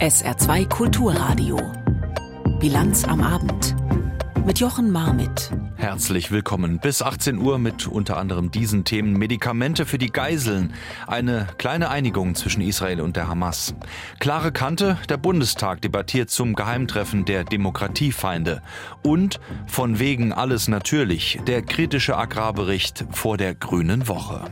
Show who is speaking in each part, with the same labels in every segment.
Speaker 1: SR2 Kulturradio. Bilanz am Abend. Mit Jochen Marmit.
Speaker 2: Herzlich willkommen. Bis 18 Uhr mit unter anderem diesen Themen Medikamente für die Geiseln. Eine kleine Einigung zwischen Israel und der Hamas. Klare Kante, der Bundestag debattiert zum Geheimtreffen der Demokratiefeinde. Und von wegen alles natürlich, der kritische Agrarbericht vor der Grünen Woche.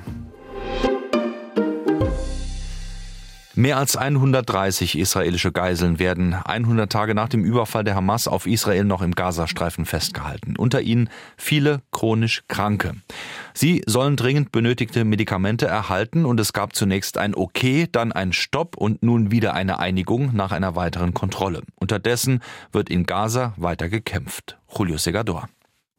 Speaker 2: Mehr als 130 israelische Geiseln werden 100 Tage nach dem Überfall der Hamas auf Israel noch im Gazastreifen festgehalten. Unter ihnen viele chronisch Kranke. Sie sollen dringend benötigte Medikamente erhalten und es gab zunächst ein Okay, dann ein Stopp und nun wieder eine Einigung nach einer weiteren Kontrolle. Unterdessen wird in Gaza weiter gekämpft. Julio Segador.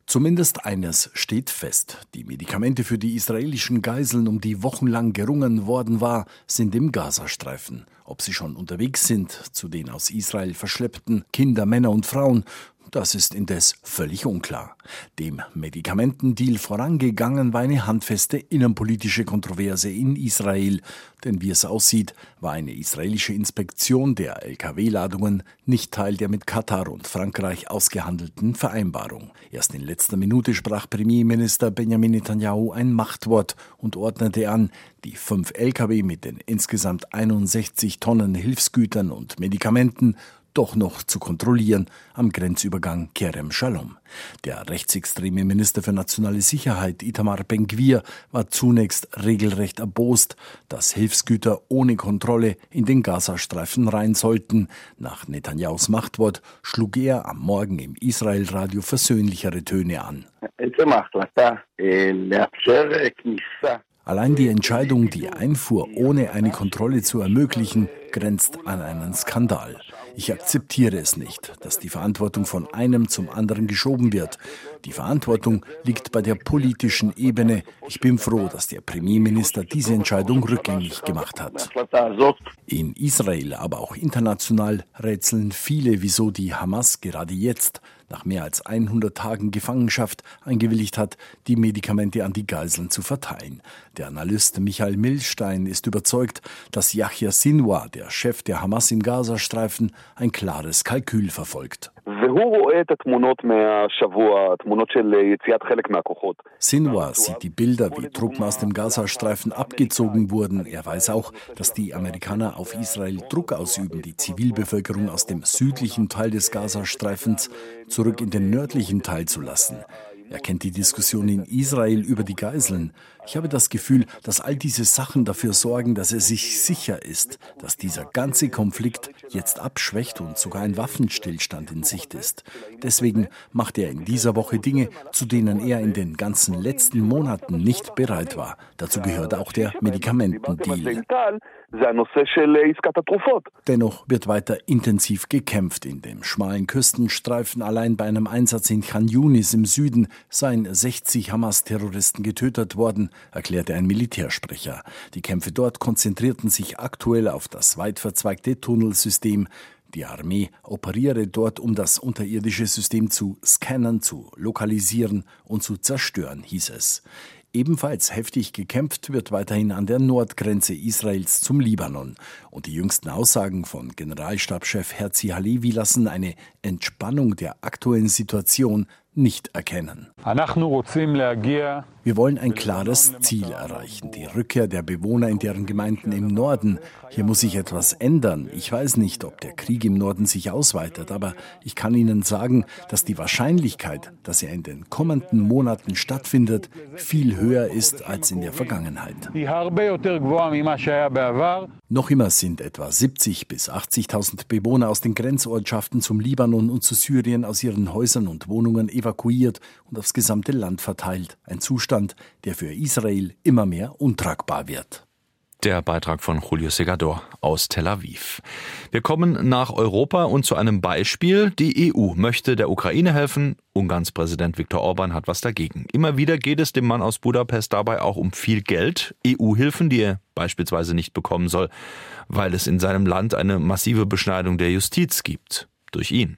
Speaker 3: Zumindest eines steht fest. Die Medikamente für die israelischen Geiseln, um die wochenlang gerungen worden war, sind im Gazastreifen. Ob sie schon unterwegs sind zu den aus Israel verschleppten Kinder, Männer und Frauen das ist indes völlig unklar. Dem Medikamentendeal vorangegangen war eine handfeste innenpolitische Kontroverse in Israel, denn wie es aussieht, war eine israelische Inspektion der Lkw-Ladungen nicht Teil der mit Katar und Frankreich ausgehandelten Vereinbarung. Erst in letzter Minute sprach Premierminister Benjamin Netanyahu ein Machtwort und ordnete an, die fünf Lkw mit den insgesamt 61 Tonnen Hilfsgütern und Medikamenten doch noch zu kontrollieren am Grenzübergang Kerem Shalom. Der rechtsextreme Minister für nationale Sicherheit Itamar Ben-Gvir war zunächst regelrecht erbost, dass Hilfsgüter ohne Kontrolle in den Gazastreifen rein sollten. Nach Netanyahus Machtwort schlug er am Morgen im Israel-Radio versöhnlichere Töne an. Allein die Entscheidung, die Einfuhr ohne eine Kontrolle zu ermöglichen, grenzt an einen Skandal. Ich akzeptiere es nicht, dass die Verantwortung von einem zum anderen geschoben wird. Die Verantwortung liegt bei der politischen Ebene. Ich bin froh, dass der Premierminister diese Entscheidung rückgängig gemacht hat. In Israel, aber auch international rätseln viele, wieso die Hamas gerade jetzt nach mehr als 100 Tagen Gefangenschaft eingewilligt hat, die Medikamente an die Geiseln zu verteilen. Der Analyst Michael Milstein ist überzeugt, dass Yahya Sinwar, der Chef der Hamas im Gazastreifen, ein klares Kalkül verfolgt. Sinwar sieht die Bilder, wie Truppen aus dem Gazastreifen abgezogen wurden. Er weiß auch, dass die Amerikaner auf Israel Druck ausüben, die Zivilbevölkerung aus dem südlichen Teil des Gazastreifens zurück in den nördlichen Teil zu lassen. Er kennt die Diskussion in Israel über die Geiseln. Ich habe das Gefühl, dass all diese Sachen dafür sorgen, dass er sich sicher ist, dass dieser ganze Konflikt jetzt abschwächt und sogar ein Waffenstillstand in Sicht ist. Deswegen macht er in dieser Woche Dinge, zu denen er in den ganzen letzten Monaten nicht bereit war. Dazu gehört auch der Medikamentendeal. Dennoch wird weiter intensiv gekämpft. In dem schmalen Küstenstreifen allein bei einem Einsatz in Khan Yunis im Süden seien 60 Hamas-Terroristen getötet worden, erklärte ein Militärsprecher. Die Kämpfe dort konzentrierten sich aktuell auf das weit verzweigte Tunnelsystem. Die Armee operiere dort, um das unterirdische System zu scannen, zu lokalisieren und zu zerstören, hieß es. Ebenfalls heftig gekämpft wird weiterhin an der Nordgrenze Israels zum Libanon. Und die jüngsten Aussagen von Generalstabschef Herzi Halevi lassen eine Entspannung der aktuellen Situation nicht erkennen. Wir wollen ein klares Ziel erreichen, die Rückkehr der Bewohner in deren Gemeinden im Norden. Hier muss sich etwas ändern. Ich weiß nicht, ob der Krieg im Norden sich ausweitet, aber ich kann Ihnen sagen, dass die Wahrscheinlichkeit, dass er in den kommenden Monaten stattfindet, viel höher ist als in der Vergangenheit. Noch immer sind etwa 70 bis 80.000 Bewohner aus den Grenzortschaften zum Libanon und zu Syrien aus ihren Häusern und Wohnungen evakuiert und aufs gesamte Land verteilt. Ein Zustand, der für Israel immer mehr untragbar wird.
Speaker 2: Der Beitrag von Julio Segador aus Tel Aviv. Wir kommen nach Europa und zu einem Beispiel. Die EU möchte der Ukraine helfen. Ungarns Präsident Viktor Orban hat was dagegen. Immer wieder geht es dem Mann aus Budapest dabei auch um viel Geld, EU-Hilfen, die er beispielsweise nicht bekommen soll, weil es in seinem Land eine massive Beschneidung der Justiz gibt. Durch ihn.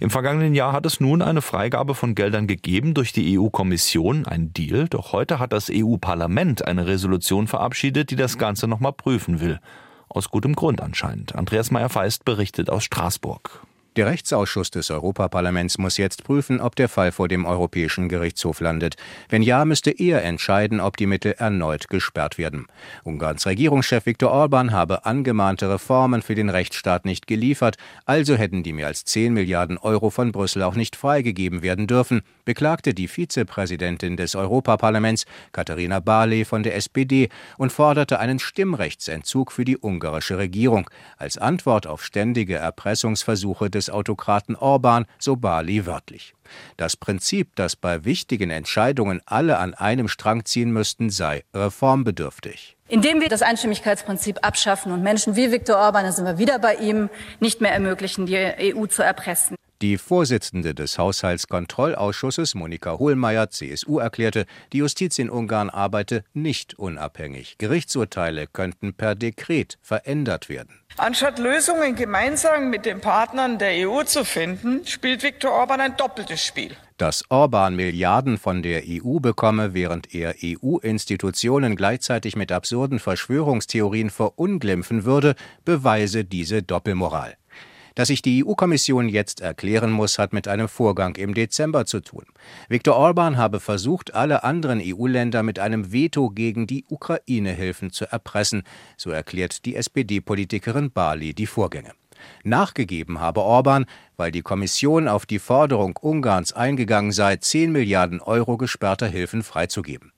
Speaker 2: Im vergangenen Jahr hat es nun eine Freigabe von Geldern gegeben durch die EU-Kommission, ein Deal, doch heute hat das EU-Parlament eine Resolution verabschiedet, die das Ganze nochmal prüfen will. aus gutem Grund anscheinend. Andreas Meyer-Feist berichtet aus Straßburg.
Speaker 4: Der Rechtsausschuss des Europaparlaments muss jetzt prüfen, ob der Fall vor dem Europäischen Gerichtshof landet. Wenn ja, müsste er entscheiden, ob die Mittel erneut gesperrt werden. Ungarns Regierungschef Viktor Orban habe angemahnte Reformen für den Rechtsstaat nicht geliefert, also hätten die mehr als 10 Milliarden Euro von Brüssel auch nicht freigegeben werden dürfen, beklagte die Vizepräsidentin des Europaparlaments, Katharina Barley von der SPD, und forderte einen Stimmrechtsentzug für die ungarische Regierung als Antwort auf ständige Erpressungsversuche des des Autokraten Orban, so Bali wörtlich. Das Prinzip, dass bei wichtigen Entscheidungen alle an einem Strang ziehen müssten, sei reformbedürftig.
Speaker 5: Indem wir das Einstimmigkeitsprinzip abschaffen und Menschen wie Viktor Orban, da sind wir wieder bei ihm, nicht mehr ermöglichen, die EU zu erpressen.
Speaker 4: Die Vorsitzende des Haushaltskontrollausschusses, Monika Hohlmeier, CSU, erklärte, die Justiz in Ungarn arbeite nicht unabhängig. Gerichtsurteile könnten per Dekret verändert werden.
Speaker 6: Anstatt Lösungen gemeinsam mit den Partnern der EU zu finden, spielt Viktor Orban ein doppeltes Spiel.
Speaker 4: Dass Orban Milliarden von der EU bekomme, während er EU-Institutionen gleichzeitig mit absurden Verschwörungstheorien verunglimpfen würde, beweise diese Doppelmoral. Dass sich die EU-Kommission jetzt erklären muss, hat mit einem Vorgang im Dezember zu tun. Viktor Orban habe versucht, alle anderen EU-Länder mit einem Veto gegen die Ukraine-Hilfen zu erpressen, so erklärt die SPD-Politikerin Bali die Vorgänge. Nachgegeben habe Orban, weil die Kommission auf die Forderung Ungarns eingegangen sei, 10 Milliarden Euro gesperrter Hilfen freizugeben.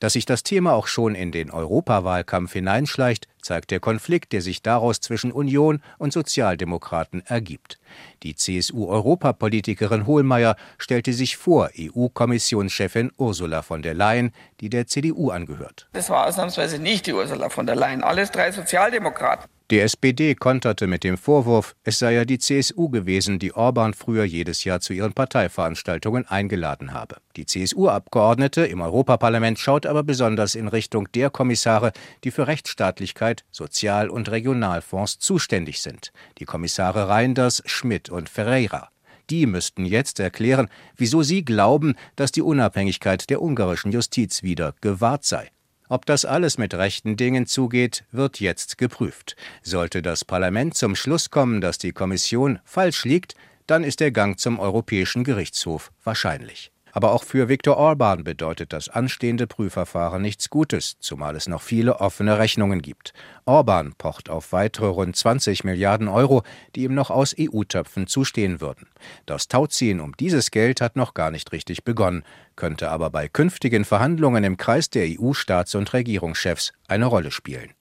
Speaker 4: Dass sich das Thema auch schon in den Europawahlkampf hineinschleicht, zeigt der Konflikt, der sich daraus zwischen Union und Sozialdemokraten ergibt. Die CSU-Europapolitikerin Hohlmeier stellte sich vor EU-Kommissionschefin Ursula von der Leyen, die der CDU angehört.
Speaker 6: Das war ausnahmsweise nicht die Ursula von der Leyen, alles drei Sozialdemokraten.
Speaker 4: Die SPD konterte mit dem Vorwurf, es sei ja die CSU gewesen, die Orban früher jedes Jahr zu ihren Parteiveranstaltungen eingeladen habe. Die CSU-Abgeordnete im Europaparlament schaut aber besonders in Richtung der Kommissare, die für Rechtsstaatlichkeit, Sozial- und Regionalfonds zuständig sind. Die Kommissare Reinders, Schmidt und Ferreira. Die müssten jetzt erklären, wieso sie glauben, dass die Unabhängigkeit der ungarischen Justiz wieder gewahrt sei. Ob das alles mit rechten Dingen zugeht, wird jetzt geprüft. Sollte das Parlament zum Schluss kommen, dass die Kommission falsch liegt, dann ist der Gang zum Europäischen Gerichtshof wahrscheinlich. Aber auch für Viktor Orban bedeutet das anstehende Prüfverfahren nichts Gutes, zumal es noch viele offene Rechnungen gibt. Orban pocht auf weitere rund 20 Milliarden Euro, die ihm noch aus EU-Töpfen zustehen würden. Das Tauziehen um dieses Geld hat noch gar nicht richtig begonnen, könnte aber bei künftigen Verhandlungen im Kreis der EU-Staats- und Regierungschefs eine Rolle spielen.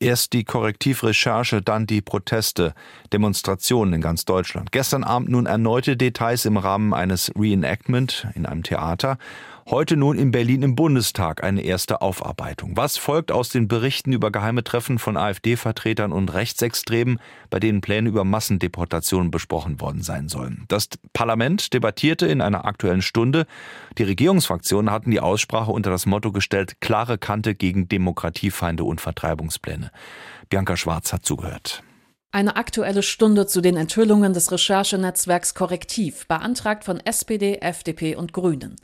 Speaker 2: Erst die Korrektivrecherche, dann die Proteste, Demonstrationen in ganz Deutschland. Gestern Abend nun erneute Details im Rahmen eines Reenactment in einem Theater Heute nun in Berlin im Bundestag eine erste Aufarbeitung. Was folgt aus den Berichten über geheime Treffen von AfD-Vertretern und Rechtsextremen, bei denen Pläne über Massendeportationen besprochen worden sein sollen? Das Parlament debattierte in einer aktuellen Stunde. Die Regierungsfraktionen hatten die Aussprache unter das Motto gestellt, klare Kante gegen Demokratiefeinde und Vertreibungspläne. Bianca Schwarz hat zugehört.
Speaker 1: Eine aktuelle Stunde zu den Enthüllungen des Recherchenetzwerks Korrektiv, beantragt von SPD, FDP und Grünen.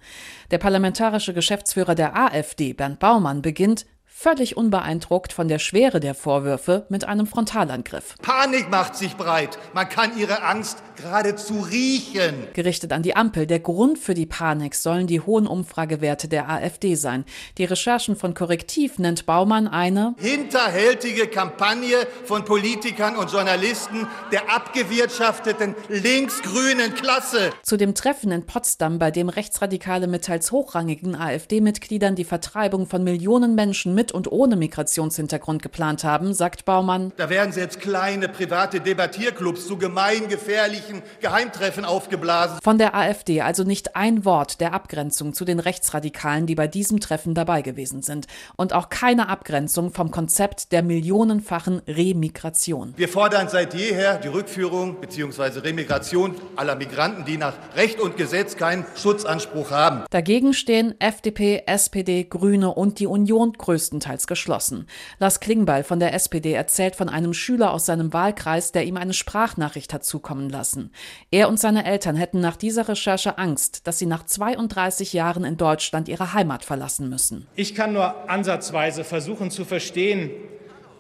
Speaker 1: Der parlamentarische Geschäftsführer der AfD, Bernd Baumann, beginnt völlig unbeeindruckt von der Schwere der Vorwürfe mit einem Frontalangriff.
Speaker 7: Panik macht sich breit. Man kann ihre Angst geradezu riechen.
Speaker 1: Gerichtet an die Ampel. Der Grund für die Panik sollen die hohen Umfragewerte der AfD sein. Die Recherchen von Korrektiv nennt Baumann eine
Speaker 7: hinterhältige Kampagne von Politikern und Journalisten der abgewirtschafteten linksgrünen Klasse.
Speaker 1: Zu dem Treffen in Potsdam, bei dem Rechtsradikale mit teils hochrangigen AfD-Mitgliedern die Vertreibung von Millionen Menschen mit und ohne Migrationshintergrund geplant haben, sagt Baumann.
Speaker 7: Da werden selbst kleine private Debattierclubs zu gemeingefährlichen Geheimtreffen aufgeblasen.
Speaker 1: Von der AfD also nicht ein Wort der Abgrenzung zu den Rechtsradikalen, die bei diesem Treffen dabei gewesen sind. Und auch keine Abgrenzung vom Konzept der millionenfachen Remigration.
Speaker 7: Wir fordern seit jeher die Rückführung bzw. Remigration aller Migranten, die nach Recht und Gesetz keinen Schutzanspruch haben.
Speaker 1: Dagegen stehen FDP, SPD, Grüne und die Union größtenteils größtenteils geschlossen. Lars Klingbeil von der SPD erzählt von einem Schüler aus seinem Wahlkreis, der ihm eine Sprachnachricht hat zukommen lassen. Er und seine Eltern hätten nach dieser Recherche Angst, dass sie nach 32 Jahren in Deutschland ihre Heimat verlassen müssen.
Speaker 8: Ich kann nur ansatzweise versuchen zu verstehen,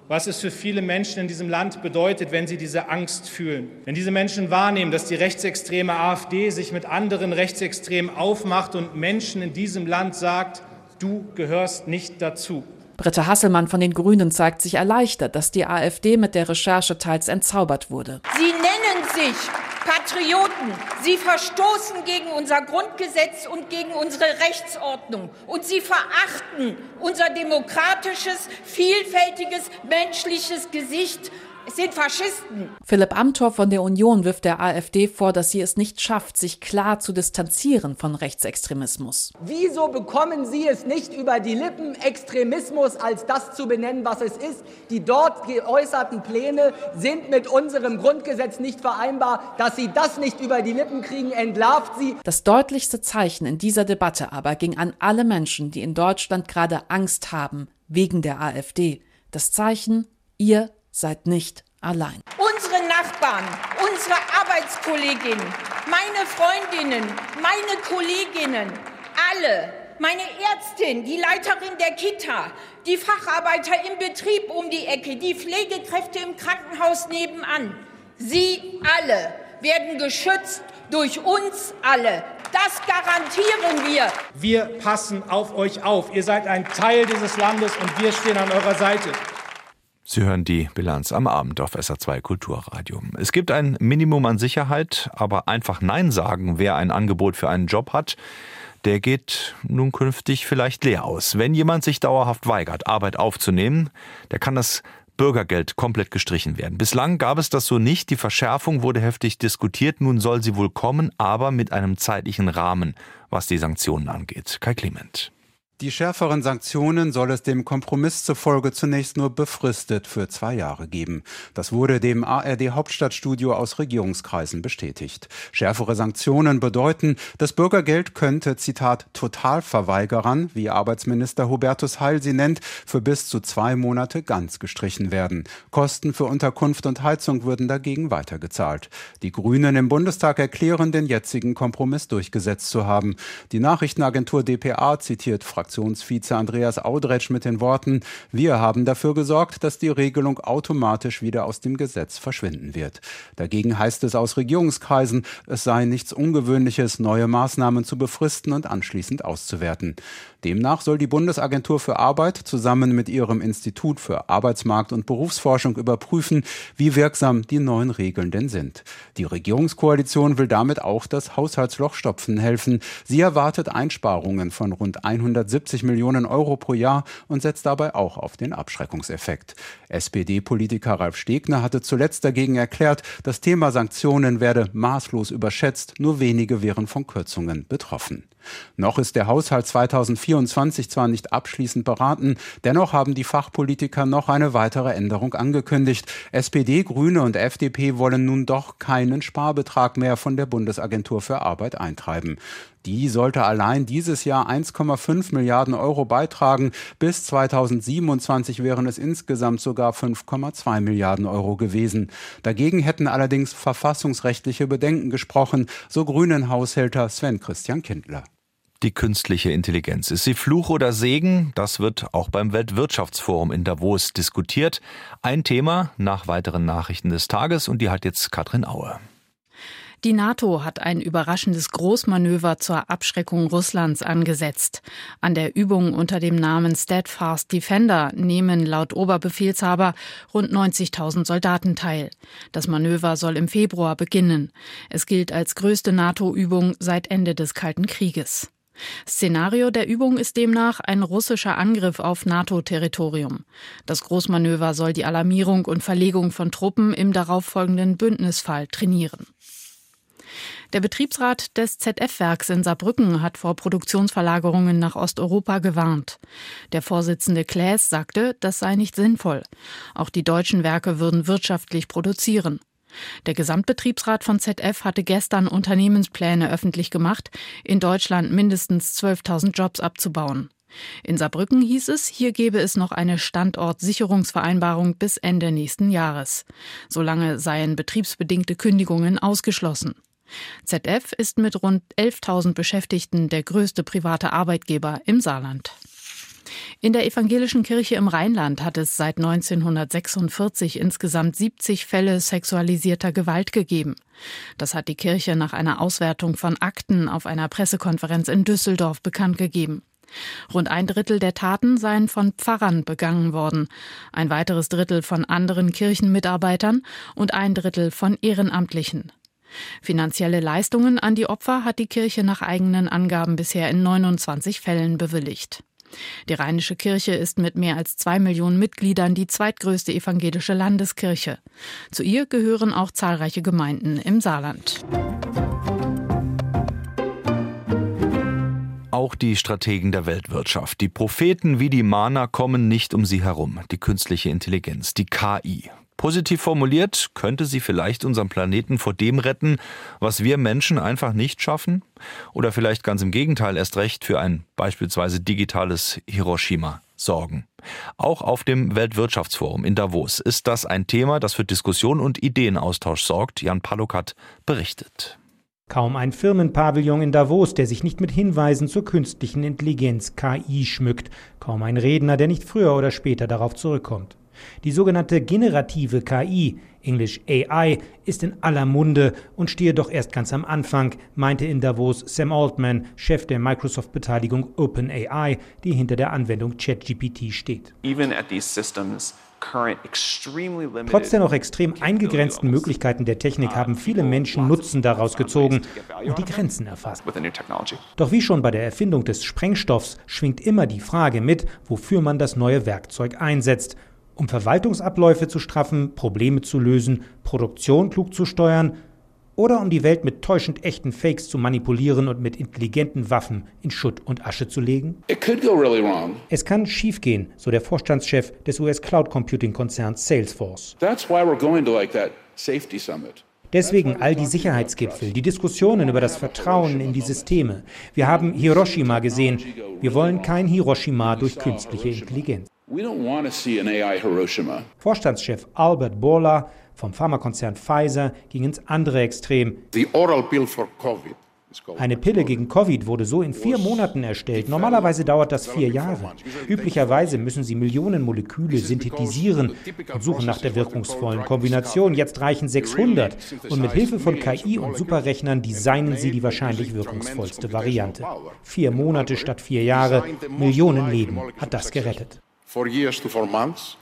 Speaker 8: was es für viele Menschen in diesem Land bedeutet, wenn sie diese Angst fühlen. Wenn diese Menschen wahrnehmen, dass die rechtsextreme AfD sich mit anderen Rechtsextremen aufmacht und Menschen in diesem Land sagt, du gehörst nicht dazu.
Speaker 1: Britta Hasselmann von den Grünen zeigt sich erleichtert, dass die AfD mit der Recherche teils entzaubert wurde.
Speaker 9: Sie nennen sich Patrioten. Sie verstoßen gegen unser Grundgesetz und gegen unsere Rechtsordnung. Und sie verachten unser demokratisches, vielfältiges, menschliches Gesicht es sind Faschisten.
Speaker 1: Philipp Amthor von der Union wirft der AfD vor, dass sie es nicht schafft, sich klar zu distanzieren von Rechtsextremismus.
Speaker 10: Wieso bekommen Sie es nicht über die Lippen, Extremismus als das zu benennen, was es ist? Die dort geäußerten Pläne sind mit unserem Grundgesetz nicht vereinbar. Dass Sie das nicht über die Lippen kriegen, entlarvt Sie.
Speaker 1: Das deutlichste Zeichen in dieser Debatte aber ging an alle Menschen, die in Deutschland gerade Angst haben wegen der AfD. Das Zeichen, ihr seid nicht allein.
Speaker 9: Unsere Nachbarn, unsere Arbeitskolleginnen, meine Freundinnen, meine Kolleginnen, alle, meine Ärztin, die Leiterin der Kita, die Facharbeiter im Betrieb um die Ecke, die Pflegekräfte im Krankenhaus nebenan, sie alle werden geschützt durch uns alle. Das garantieren wir.
Speaker 8: Wir passen auf euch auf. Ihr seid ein Teil dieses Landes und wir stehen an eurer Seite.
Speaker 2: Sie hören die Bilanz am Abend auf SA2 Kulturradio. Es gibt ein Minimum an Sicherheit, aber einfach Nein sagen, wer ein Angebot für einen Job hat, der geht nun künftig vielleicht leer aus. Wenn jemand sich dauerhaft weigert, Arbeit aufzunehmen, der kann das Bürgergeld komplett gestrichen werden. Bislang gab es das so nicht. Die Verschärfung wurde heftig diskutiert. Nun soll sie wohl kommen, aber mit einem zeitlichen Rahmen, was die Sanktionen angeht. Kai Clement.
Speaker 11: Die schärferen Sanktionen soll es dem Kompromiss zufolge zunächst nur befristet für zwei Jahre geben. Das wurde dem ARD Hauptstadtstudio aus Regierungskreisen bestätigt. Schärfere Sanktionen bedeuten, das Bürgergeld könnte, Zitat, Totalverweigerern, wie Arbeitsminister Hubertus Heil sie nennt, für bis zu zwei Monate ganz gestrichen werden. Kosten für Unterkunft und Heizung würden dagegen weitergezahlt. Die Grünen im Bundestag erklären, den jetzigen Kompromiss durchgesetzt zu haben. Die Nachrichtenagentur dpa zitiert Fraktionsvize Andreas Audretsch mit den Worten, wir haben dafür gesorgt, dass die Regelung automatisch wieder aus dem Gesetz verschwinden wird. Dagegen heißt es aus Regierungskreisen, es sei nichts Ungewöhnliches, neue Maßnahmen zu befristen und anschließend auszuwerten. Demnach soll die Bundesagentur für Arbeit zusammen mit ihrem Institut für Arbeitsmarkt und Berufsforschung überprüfen, wie wirksam die neuen Regeln denn sind. Die Regierungskoalition will damit auch das Haushaltsloch stopfen helfen. Sie erwartet Einsparungen von rund 170 Millionen Euro pro Jahr und setzt dabei auch auf den Abschreckungseffekt. SPD-Politiker Ralf Stegner hatte zuletzt dagegen erklärt, das Thema Sanktionen werde maßlos überschätzt, nur wenige wären von Kürzungen betroffen. Noch ist der Haushalt 2024 zwar nicht abschließend beraten, dennoch haben die Fachpolitiker noch eine weitere Änderung angekündigt. SPD, Grüne und FDP wollen nun doch keinen Sparbetrag mehr von der Bundesagentur für Arbeit eintreiben. Die sollte allein dieses Jahr 1,5 Milliarden Euro beitragen. Bis 2027 wären es insgesamt sogar 5,2 Milliarden Euro gewesen. Dagegen hätten allerdings verfassungsrechtliche Bedenken gesprochen, so Grünen Haushälter Sven Christian Kindler.
Speaker 2: Die künstliche Intelligenz. Ist sie Fluch oder Segen? Das wird auch beim Weltwirtschaftsforum in Davos diskutiert. Ein Thema nach weiteren Nachrichten des Tages und die hat jetzt Katrin Aue.
Speaker 12: Die NATO hat ein überraschendes Großmanöver zur Abschreckung Russlands angesetzt. An der Übung unter dem Namen Steadfast Defender nehmen laut Oberbefehlshaber rund 90.000 Soldaten teil. Das Manöver soll im Februar beginnen. Es gilt als größte NATO-Übung seit Ende des Kalten Krieges. Szenario der Übung ist demnach ein russischer Angriff auf NATO-Territorium. Das Großmanöver soll die Alarmierung und Verlegung von Truppen im darauffolgenden Bündnisfall trainieren. Der Betriebsrat des ZF-Werks in Saarbrücken hat vor Produktionsverlagerungen nach Osteuropa gewarnt. Der Vorsitzende Klaes sagte, das sei nicht sinnvoll. Auch die deutschen Werke würden wirtschaftlich produzieren. Der Gesamtbetriebsrat von ZF hatte gestern Unternehmenspläne öffentlich gemacht, in Deutschland mindestens 12.000 Jobs abzubauen. In Saarbrücken hieß es, hier gebe es noch eine Standortsicherungsvereinbarung bis Ende nächsten Jahres. Solange seien betriebsbedingte Kündigungen ausgeschlossen. ZF ist mit rund 11.000 Beschäftigten der größte private Arbeitgeber im Saarland.
Speaker 13: In der evangelischen Kirche im Rheinland hat es seit 1946 insgesamt 70 Fälle sexualisierter Gewalt gegeben. Das hat die Kirche nach einer Auswertung von Akten auf einer Pressekonferenz in Düsseldorf bekannt gegeben. Rund ein Drittel der Taten seien von Pfarrern begangen worden, ein weiteres Drittel von anderen Kirchenmitarbeitern und ein Drittel von Ehrenamtlichen. Finanzielle Leistungen an die Opfer hat die Kirche nach eigenen Angaben bisher in 29 Fällen bewilligt. Die Rheinische Kirche ist mit mehr als zwei Millionen Mitgliedern die zweitgrößte evangelische Landeskirche. Zu ihr gehören auch zahlreiche Gemeinden im Saarland.
Speaker 2: Auch die Strategen der Weltwirtschaft, die Propheten wie die Mana kommen nicht um sie herum. Die künstliche Intelligenz, die KI. Positiv formuliert, könnte sie vielleicht unseren Planeten vor dem retten, was wir Menschen einfach nicht schaffen? Oder vielleicht ganz im Gegenteil erst recht für ein beispielsweise digitales Hiroshima sorgen? Auch auf dem Weltwirtschaftsforum in Davos ist das ein Thema, das für Diskussion und Ideenaustausch sorgt. Jan Palukat berichtet.
Speaker 14: Kaum ein Firmenpavillon in Davos, der sich nicht mit Hinweisen zur künstlichen Intelligenz KI schmückt. Kaum ein Redner, der nicht früher oder später darauf zurückkommt. Die sogenannte generative KI, Englisch AI, ist in aller Munde und stehe doch erst ganz am Anfang, meinte in Davos Sam Altman, Chef der Microsoft-Beteiligung OpenAI, die hinter der Anwendung ChatGPT steht. Trotz der noch extrem eingegrenzten Möglichkeiten der Technik haben viele Menschen Nutzen daraus gezogen und die Grenzen erfasst. Doch wie schon bei der Erfindung des Sprengstoffs schwingt immer die Frage mit, wofür man das neue Werkzeug einsetzt um Verwaltungsabläufe zu straffen, Probleme zu lösen, Produktion klug zu steuern oder um die Welt mit täuschend echten Fakes zu manipulieren und mit intelligenten Waffen in Schutt und Asche zu legen? Really es kann schiefgehen, so der Vorstandschef des US Cloud Computing Konzerns Salesforce. Like Deswegen all die Sicherheitsgipfel, die Diskussionen über das Vertrauen in die Systeme. Wir haben Hiroshima gesehen. Wir wollen kein Hiroshima durch künstliche Intelligenz. Vorstandschef Albert Bourla vom Pharmakonzern Pfizer ging ins andere Extrem. Eine Pille gegen Covid wurde so in vier Monaten erstellt. Normalerweise dauert das vier Jahre. Üblicherweise müssen sie Millionen Moleküle synthetisieren und suchen nach der wirkungsvollen Kombination. Jetzt reichen 600 und mit Hilfe von KI und Superrechnern designen sie die wahrscheinlich wirkungsvollste Variante. Vier Monate statt vier Jahre, Millionen Leben hat das gerettet for years to four months.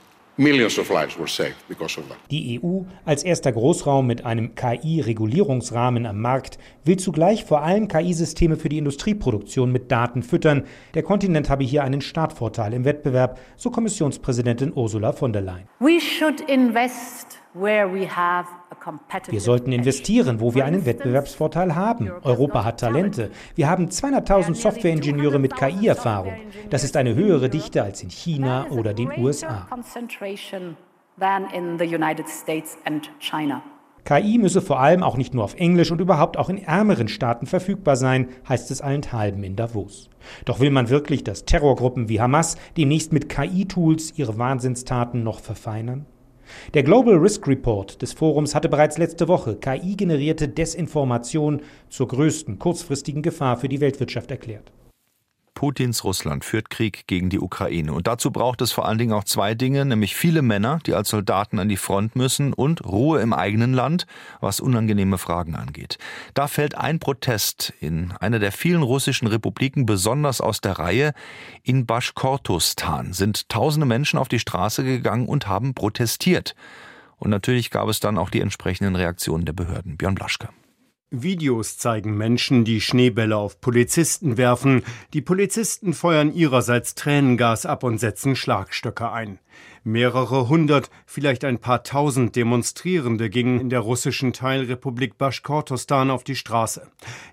Speaker 14: Die EU als erster Großraum mit einem KI-Regulierungsrahmen am Markt will zugleich vor allem KI-Systeme für die Industrieproduktion mit Daten füttern. Der Kontinent habe hier einen Startvorteil im Wettbewerb, so Kommissionspräsidentin Ursula von der Leyen. We should invest wir sollten investieren, wo wir einen Wettbewerbsvorteil haben. Europa hat Talente. Wir haben 200.000 Softwareingenieure mit KI-Erfahrung. Das ist eine höhere Dichte als in China oder den USA. KI müsse vor allem auch nicht nur auf Englisch und überhaupt auch in ärmeren Staaten verfügbar sein, heißt es allenthalben in Davos. Doch will man wirklich, dass Terrorgruppen wie Hamas demnächst mit KI-Tools ihre Wahnsinnstaten noch verfeinern? Der Global Risk Report des Forums hatte bereits letzte Woche KI-generierte Desinformation zur größten kurzfristigen Gefahr für die Weltwirtschaft erklärt.
Speaker 2: Putins Russland führt Krieg gegen die Ukraine. Und dazu braucht es vor allen Dingen auch zwei Dinge, nämlich viele Männer, die als Soldaten an die Front müssen und Ruhe im eigenen Land, was unangenehme Fragen angeht. Da fällt ein Protest in einer der vielen russischen Republiken besonders aus der Reihe. In Baschkortostan sind tausende Menschen auf die Straße gegangen und haben protestiert. Und natürlich gab es dann auch die entsprechenden Reaktionen der Behörden. Björn Blaschke.
Speaker 15: Videos zeigen Menschen, die Schneebälle auf Polizisten werfen. Die Polizisten feuern ihrerseits Tränengas ab und setzen Schlagstöcke ein. Mehrere hundert, vielleicht ein paar tausend Demonstrierende gingen in der russischen Teilrepublik Baschkortostan auf die Straße.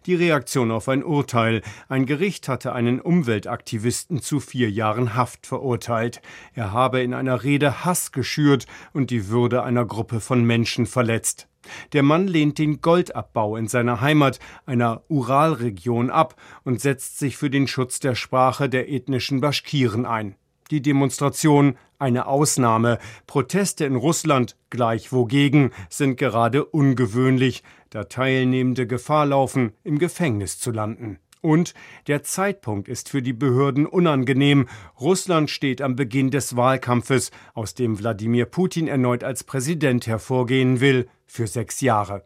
Speaker 15: Die Reaktion auf ein Urteil. Ein Gericht hatte einen Umweltaktivisten zu vier Jahren Haft verurteilt. Er habe in einer Rede Hass geschürt und die Würde einer Gruppe von Menschen verletzt. Der Mann lehnt den Goldabbau in seiner Heimat, einer Uralregion, ab und setzt sich für den Schutz der Sprache der ethnischen Baschkiren ein. Die Demonstration eine Ausnahme. Proteste in Russland, gleich wogegen, sind gerade ungewöhnlich, da Teilnehmende Gefahr laufen, im Gefängnis zu landen. Und der Zeitpunkt ist für die Behörden unangenehm. Russland steht am Beginn des Wahlkampfes, aus dem Wladimir Putin erneut als Präsident hervorgehen will, für sechs Jahre.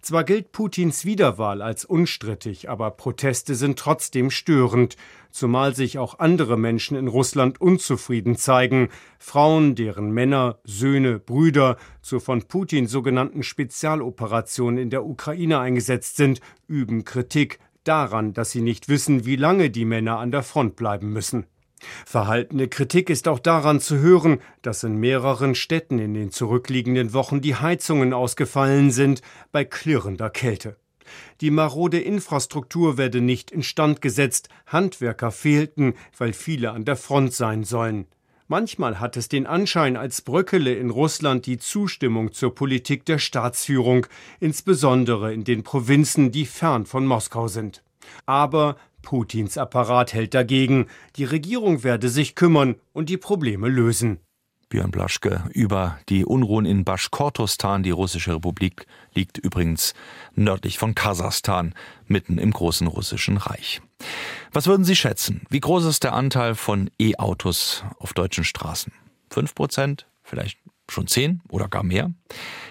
Speaker 15: Zwar gilt Putins Wiederwahl als unstrittig, aber Proteste sind trotzdem störend, zumal sich auch andere Menschen in Russland unzufrieden zeigen. Frauen, deren Männer, Söhne, Brüder zur von Putin sogenannten Spezialoperation in der Ukraine eingesetzt sind, üben Kritik daran, dass sie nicht wissen, wie lange die Männer an der Front bleiben müssen. Verhaltene Kritik ist auch daran zu hören, dass in mehreren Städten in den zurückliegenden Wochen die Heizungen ausgefallen sind bei klirrender Kälte. Die marode Infrastruktur werde nicht instand gesetzt, Handwerker fehlten, weil viele an der Front sein sollen. Manchmal hat es den Anschein, als bröckele in Russland die Zustimmung zur Politik der Staatsführung, insbesondere in den Provinzen, die fern von Moskau sind. Aber Putins Apparat hält dagegen, die Regierung werde sich kümmern und die Probleme lösen.
Speaker 2: Björn Blaschke über die Unruhen in Baschkortostan. Die russische Republik liegt übrigens nördlich von Kasachstan, mitten im großen russischen Reich. Was würden Sie schätzen? Wie groß ist der Anteil von E-Autos auf deutschen Straßen? Fünf Prozent? Vielleicht schon zehn oder gar mehr?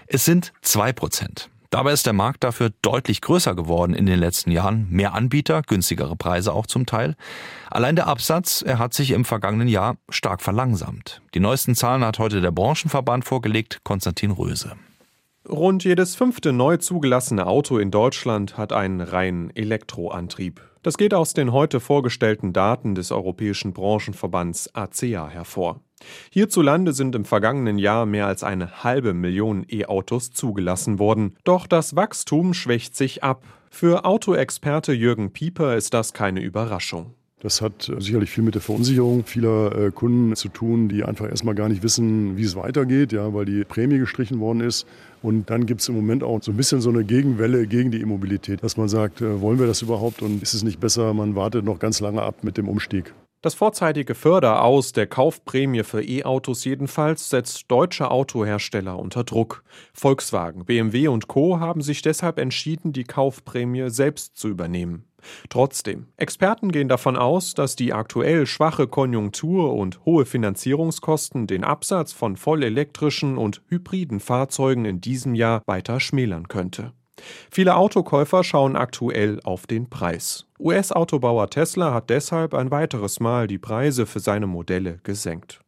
Speaker 2: Es sind zwei Prozent. Dabei ist der Markt dafür deutlich größer geworden in den letzten Jahren. Mehr Anbieter, günstigere Preise auch zum Teil. Allein der Absatz, er hat sich im vergangenen Jahr stark verlangsamt. Die neuesten Zahlen hat heute der Branchenverband vorgelegt, Konstantin Röse.
Speaker 16: Rund jedes fünfte neu zugelassene Auto in Deutschland hat einen reinen Elektroantrieb. Das geht aus den heute vorgestellten Daten des Europäischen Branchenverbands ACEA hervor. Hierzulande sind im vergangenen Jahr mehr als eine halbe Million E-Autos zugelassen worden. Doch das Wachstum schwächt sich ab. Für Autoexperte Jürgen Pieper ist das keine Überraschung.
Speaker 17: Das hat äh, sicherlich viel mit der Verunsicherung vieler äh, Kunden zu tun, die einfach erstmal gar nicht wissen, wie es weitergeht, ja, weil die Prämie gestrichen worden ist. Und dann gibt es im Moment auch so ein bisschen so eine Gegenwelle gegen die Immobilität, dass man sagt, äh, wollen wir das überhaupt und ist es nicht besser, man wartet noch ganz lange ab mit dem Umstieg.
Speaker 16: Das vorzeitige Förderaus der Kaufprämie für E-Autos jedenfalls setzt deutsche Autohersteller unter Druck. Volkswagen, BMW und Co. haben sich deshalb entschieden, die Kaufprämie selbst zu übernehmen. Trotzdem, Experten gehen davon aus, dass die aktuell schwache Konjunktur und hohe Finanzierungskosten den Absatz von vollelektrischen und hybriden Fahrzeugen in diesem Jahr weiter schmälern könnte. Viele Autokäufer schauen aktuell auf den Preis. US-Autobauer Tesla hat deshalb ein weiteres Mal die Preise für seine Modelle gesenkt.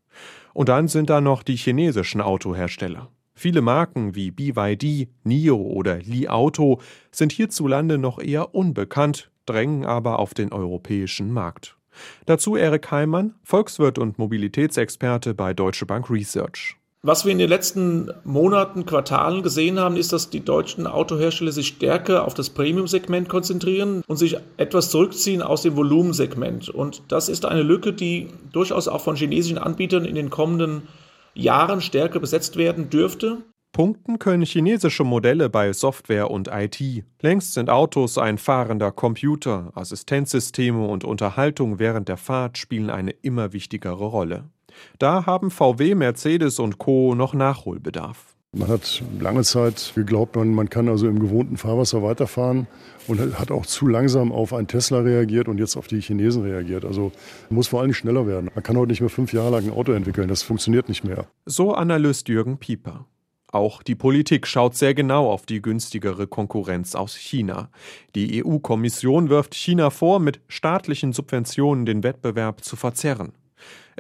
Speaker 16: Und dann sind da noch die chinesischen Autohersteller. Viele Marken wie BYD, NIO oder Li Auto sind hierzulande noch eher unbekannt, drängen aber auf den europäischen Markt. Dazu Erik Heimann, Volkswirt und Mobilitätsexperte bei Deutsche Bank Research.
Speaker 18: Was wir in den letzten Monaten, Quartalen gesehen haben, ist, dass die deutschen Autohersteller sich stärker auf das Premium-Segment konzentrieren und sich etwas zurückziehen aus dem Volumensegment. Und das ist eine Lücke, die durchaus auch von chinesischen Anbietern in den kommenden Jahren stärker besetzt werden dürfte.
Speaker 16: Punkten können chinesische Modelle bei Software und IT. Längst sind Autos ein fahrender Computer, Assistenzsysteme und Unterhaltung während der Fahrt spielen eine immer wichtigere Rolle. Da haben VW, Mercedes und Co. noch Nachholbedarf.
Speaker 17: Man hat lange Zeit geglaubt, man, man kann also im gewohnten Fahrwasser weiterfahren und hat auch zu langsam auf ein Tesla reagiert und jetzt auf die Chinesen reagiert. Also muss vor allem schneller werden. Man kann heute nicht mehr fünf Jahre lang ein Auto entwickeln, das funktioniert nicht mehr.
Speaker 16: So Analyst Jürgen Pieper. Auch die Politik schaut sehr genau auf die günstigere Konkurrenz aus China. Die EU-Kommission wirft China vor, mit staatlichen Subventionen den Wettbewerb zu verzerren.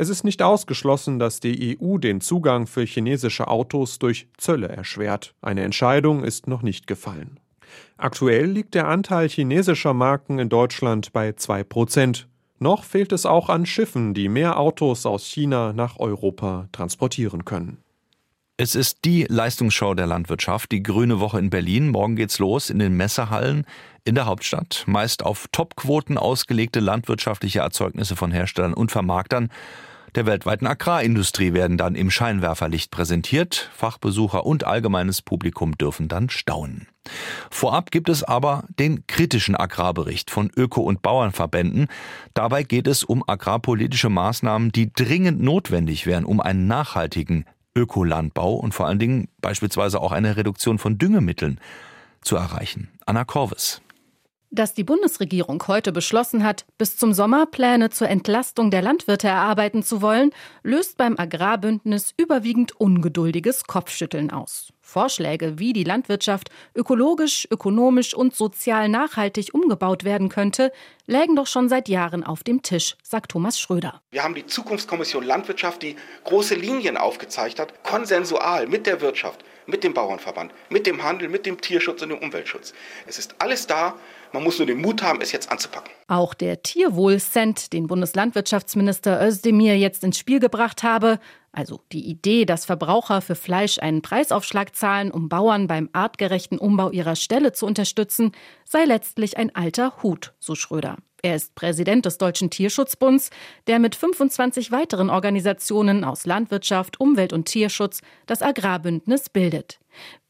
Speaker 16: Es ist nicht ausgeschlossen, dass die EU den Zugang für chinesische Autos durch Zölle erschwert. Eine Entscheidung ist noch nicht gefallen. Aktuell liegt der Anteil chinesischer Marken in Deutschland bei 2 Prozent. Noch fehlt es auch an Schiffen, die mehr Autos aus China nach Europa transportieren können.
Speaker 2: Es ist die Leistungsschau der Landwirtschaft, die Grüne Woche in Berlin. Morgen geht's los in den Messehallen in der Hauptstadt. Meist auf Topquoten ausgelegte landwirtschaftliche Erzeugnisse von Herstellern und Vermarktern der weltweiten Agrarindustrie werden dann im Scheinwerferlicht präsentiert. Fachbesucher und allgemeines Publikum dürfen dann staunen. Vorab gibt es aber den kritischen Agrarbericht von Öko- und Bauernverbänden. Dabei geht es um agrarpolitische Maßnahmen, die dringend notwendig wären, um einen nachhaltigen Ökolandbau und vor allen Dingen beispielsweise auch eine Reduktion von Düngemitteln zu erreichen. Anna Korvis.
Speaker 13: Dass die Bundesregierung heute beschlossen hat, bis zum Sommer Pläne zur Entlastung der Landwirte erarbeiten zu wollen, löst beim Agrarbündnis überwiegend ungeduldiges Kopfschütteln aus. Vorschläge, wie die Landwirtschaft ökologisch, ökonomisch und sozial nachhaltig umgebaut werden könnte, lägen doch schon seit Jahren auf dem Tisch, sagt Thomas Schröder.
Speaker 19: Wir haben die Zukunftskommission Landwirtschaft, die große Linien aufgezeigt hat, konsensual mit der Wirtschaft, mit dem Bauernverband, mit dem Handel, mit dem Tierschutz und dem Umweltschutz. Es ist alles da. Man muss nur den Mut haben, es jetzt anzupacken.
Speaker 13: Auch der Tierwohlcent, den Bundeslandwirtschaftsminister Özdemir jetzt ins Spiel gebracht habe, also die Idee, dass Verbraucher für Fleisch einen Preisaufschlag zahlen, um Bauern beim artgerechten Umbau ihrer Ställe zu unterstützen, sei letztlich ein alter Hut, so Schröder. Er ist Präsident des Deutschen Tierschutzbunds, der mit 25 weiteren Organisationen aus Landwirtschaft, Umwelt und Tierschutz das Agrarbündnis bildet.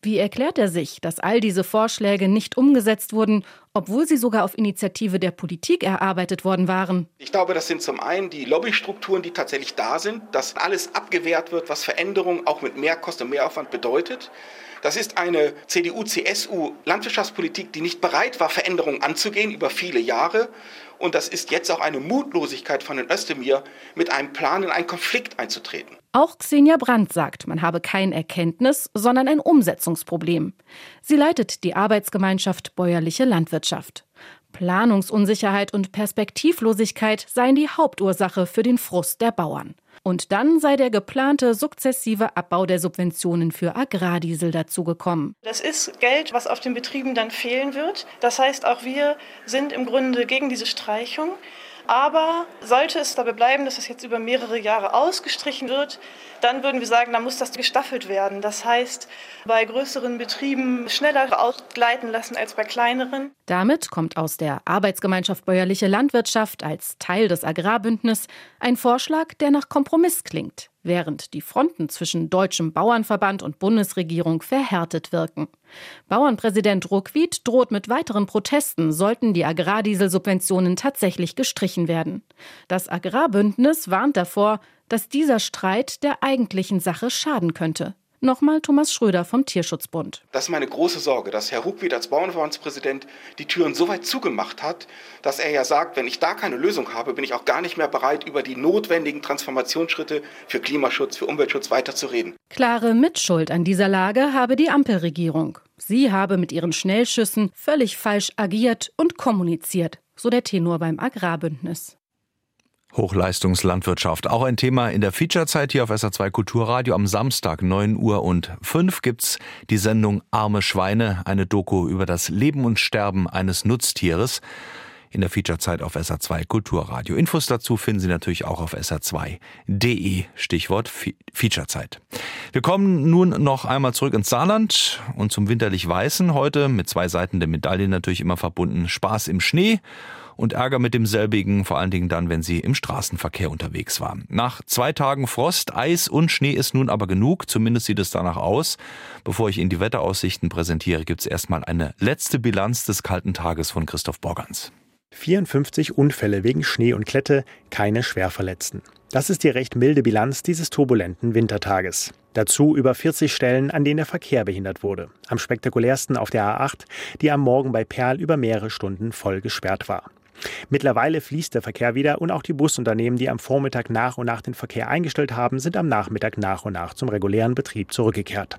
Speaker 13: Wie erklärt er sich, dass all diese Vorschläge nicht umgesetzt wurden, obwohl sie sogar auf Initiative der Politik erarbeitet worden waren?
Speaker 19: Ich glaube, das sind zum einen die Lobbystrukturen, die tatsächlich da sind, dass alles abgewehrt wird, was Veränderungen auch mit Mehrkosten und Mehraufwand bedeutet. Das ist eine CDU-CSU-Landwirtschaftspolitik, die nicht bereit war, Veränderungen anzugehen über viele Jahre. Und das ist jetzt auch eine Mutlosigkeit von den Özdemir, mit einem Plan in einen Konflikt einzutreten.
Speaker 13: Auch Xenia Brandt sagt, man habe kein Erkenntnis, sondern ein Umsetzungsproblem. Sie leitet die Arbeitsgemeinschaft Bäuerliche Landwirtschaft. Planungsunsicherheit und Perspektivlosigkeit seien die Hauptursache für den Frust der Bauern. Und dann sei der geplante sukzessive Abbau der Subventionen für Agrardiesel dazugekommen.
Speaker 20: Das ist Geld, was auf den Betrieben dann fehlen wird. Das heißt, auch wir sind im Grunde gegen diese Streichung. Aber sollte es dabei bleiben, dass es jetzt über mehrere Jahre ausgestrichen wird, dann würden wir sagen, dann muss das gestaffelt werden. Das heißt, bei größeren Betrieben schneller ausgleiten lassen als bei kleineren.
Speaker 13: Damit kommt aus der Arbeitsgemeinschaft Bäuerliche Landwirtschaft als Teil des Agrarbündnisses ein Vorschlag, der nach Kompromiss klingt während die Fronten zwischen Deutschem Bauernverband und Bundesregierung verhärtet wirken. Bauernpräsident Ruckwied droht mit weiteren Protesten, sollten die Agrardieselsubventionen tatsächlich gestrichen werden. Das Agrarbündnis warnt davor, dass dieser Streit der eigentlichen Sache schaden könnte. Nochmal Thomas Schröder vom Tierschutzbund.
Speaker 19: Das ist meine große Sorge, dass Herr Ruckwied als Bauernverbandspräsident die Türen so weit zugemacht hat, dass er ja sagt, wenn ich da keine Lösung habe, bin ich auch gar nicht mehr bereit, über die notwendigen Transformationsschritte für Klimaschutz, für Umweltschutz weiterzureden.
Speaker 13: Klare Mitschuld an dieser Lage habe die Ampelregierung. Sie habe mit ihren Schnellschüssen völlig falsch agiert und kommuniziert, so der Tenor beim Agrarbündnis.
Speaker 2: Hochleistungslandwirtschaft. Auch ein Thema in der Featurezeit hier auf SA2 Kulturradio. Am Samstag 9 Uhr und 5 gibt's die Sendung Arme Schweine, eine Doku über das Leben und Sterben eines Nutztieres. In der Featurezeit auf SA2 Kulturradio. Infos dazu finden Sie natürlich auch auf sa2.de. Stichwort Featurezeit. Wir kommen nun noch einmal zurück ins Saarland und zum winterlich Weißen. Heute mit zwei Seiten der Medaille natürlich immer verbunden. Spaß im Schnee und Ärger mit demselbigen, vor allen Dingen dann, wenn sie im Straßenverkehr unterwegs waren. Nach zwei Tagen Frost, Eis und Schnee ist nun aber genug, zumindest sieht es danach aus. Bevor ich Ihnen die Wetteraussichten präsentiere, gibt es erstmal eine letzte Bilanz des kalten Tages von Christoph Borgans.
Speaker 21: 54 Unfälle wegen Schnee und Klette, keine Schwerverletzten. Das ist die recht milde Bilanz dieses turbulenten Wintertages. Dazu über 40 Stellen, an denen der Verkehr behindert wurde. Am spektakulärsten auf der A8, die am Morgen bei Perl über mehrere Stunden voll gesperrt war. Mittlerweile fließt der Verkehr wieder und auch die Busunternehmen, die am Vormittag nach und nach den Verkehr eingestellt haben, sind am Nachmittag nach und nach zum regulären Betrieb zurückgekehrt.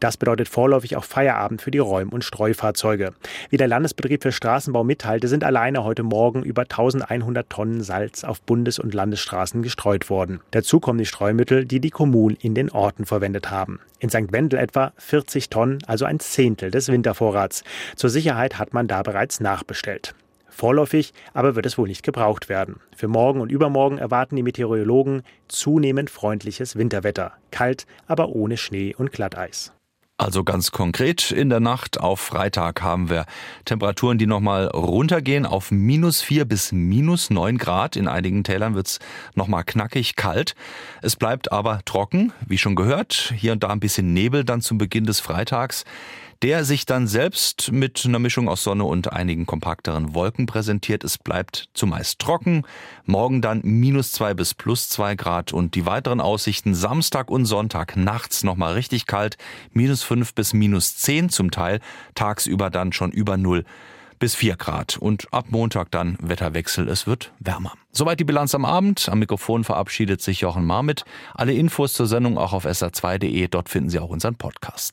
Speaker 21: Das bedeutet vorläufig auch Feierabend für die Räum- und Streufahrzeuge. Wie der Landesbetrieb für Straßenbau mitteilte, sind alleine heute Morgen über 1100 Tonnen Salz auf Bundes- und Landesstraßen gestreut worden. Dazu kommen die Streumittel, die die Kommunen in den Orten verwendet haben. In St. Wendel etwa 40 Tonnen, also ein Zehntel des Wintervorrats. Zur Sicherheit hat man da bereits nachbestellt. Vorläufig aber wird es wohl nicht gebraucht werden. Für morgen und übermorgen erwarten die Meteorologen zunehmend freundliches Winterwetter. Kalt, aber ohne Schnee und Glatteis.
Speaker 2: Also ganz konkret, in der Nacht auf Freitag haben wir Temperaturen, die nochmal runtergehen auf minus vier bis minus neun Grad. In einigen Tälern wird's nochmal knackig kalt. Es bleibt aber trocken, wie schon gehört. Hier und da ein bisschen Nebel dann zum Beginn des Freitags der sich dann selbst mit einer Mischung aus Sonne und einigen kompakteren Wolken präsentiert. Es bleibt zumeist trocken. Morgen dann minus zwei bis plus zwei Grad und die weiteren Aussichten Samstag und Sonntag nachts nochmal richtig kalt. Minus fünf bis minus zehn zum Teil. Tagsüber dann schon über null bis 4 Grad. Und ab Montag dann Wetterwechsel, es wird wärmer. Soweit die Bilanz am Abend. Am Mikrofon verabschiedet sich Jochen Marmit. Alle Infos zur Sendung auch auf sr2.de. Dort finden Sie auch unseren Podcast.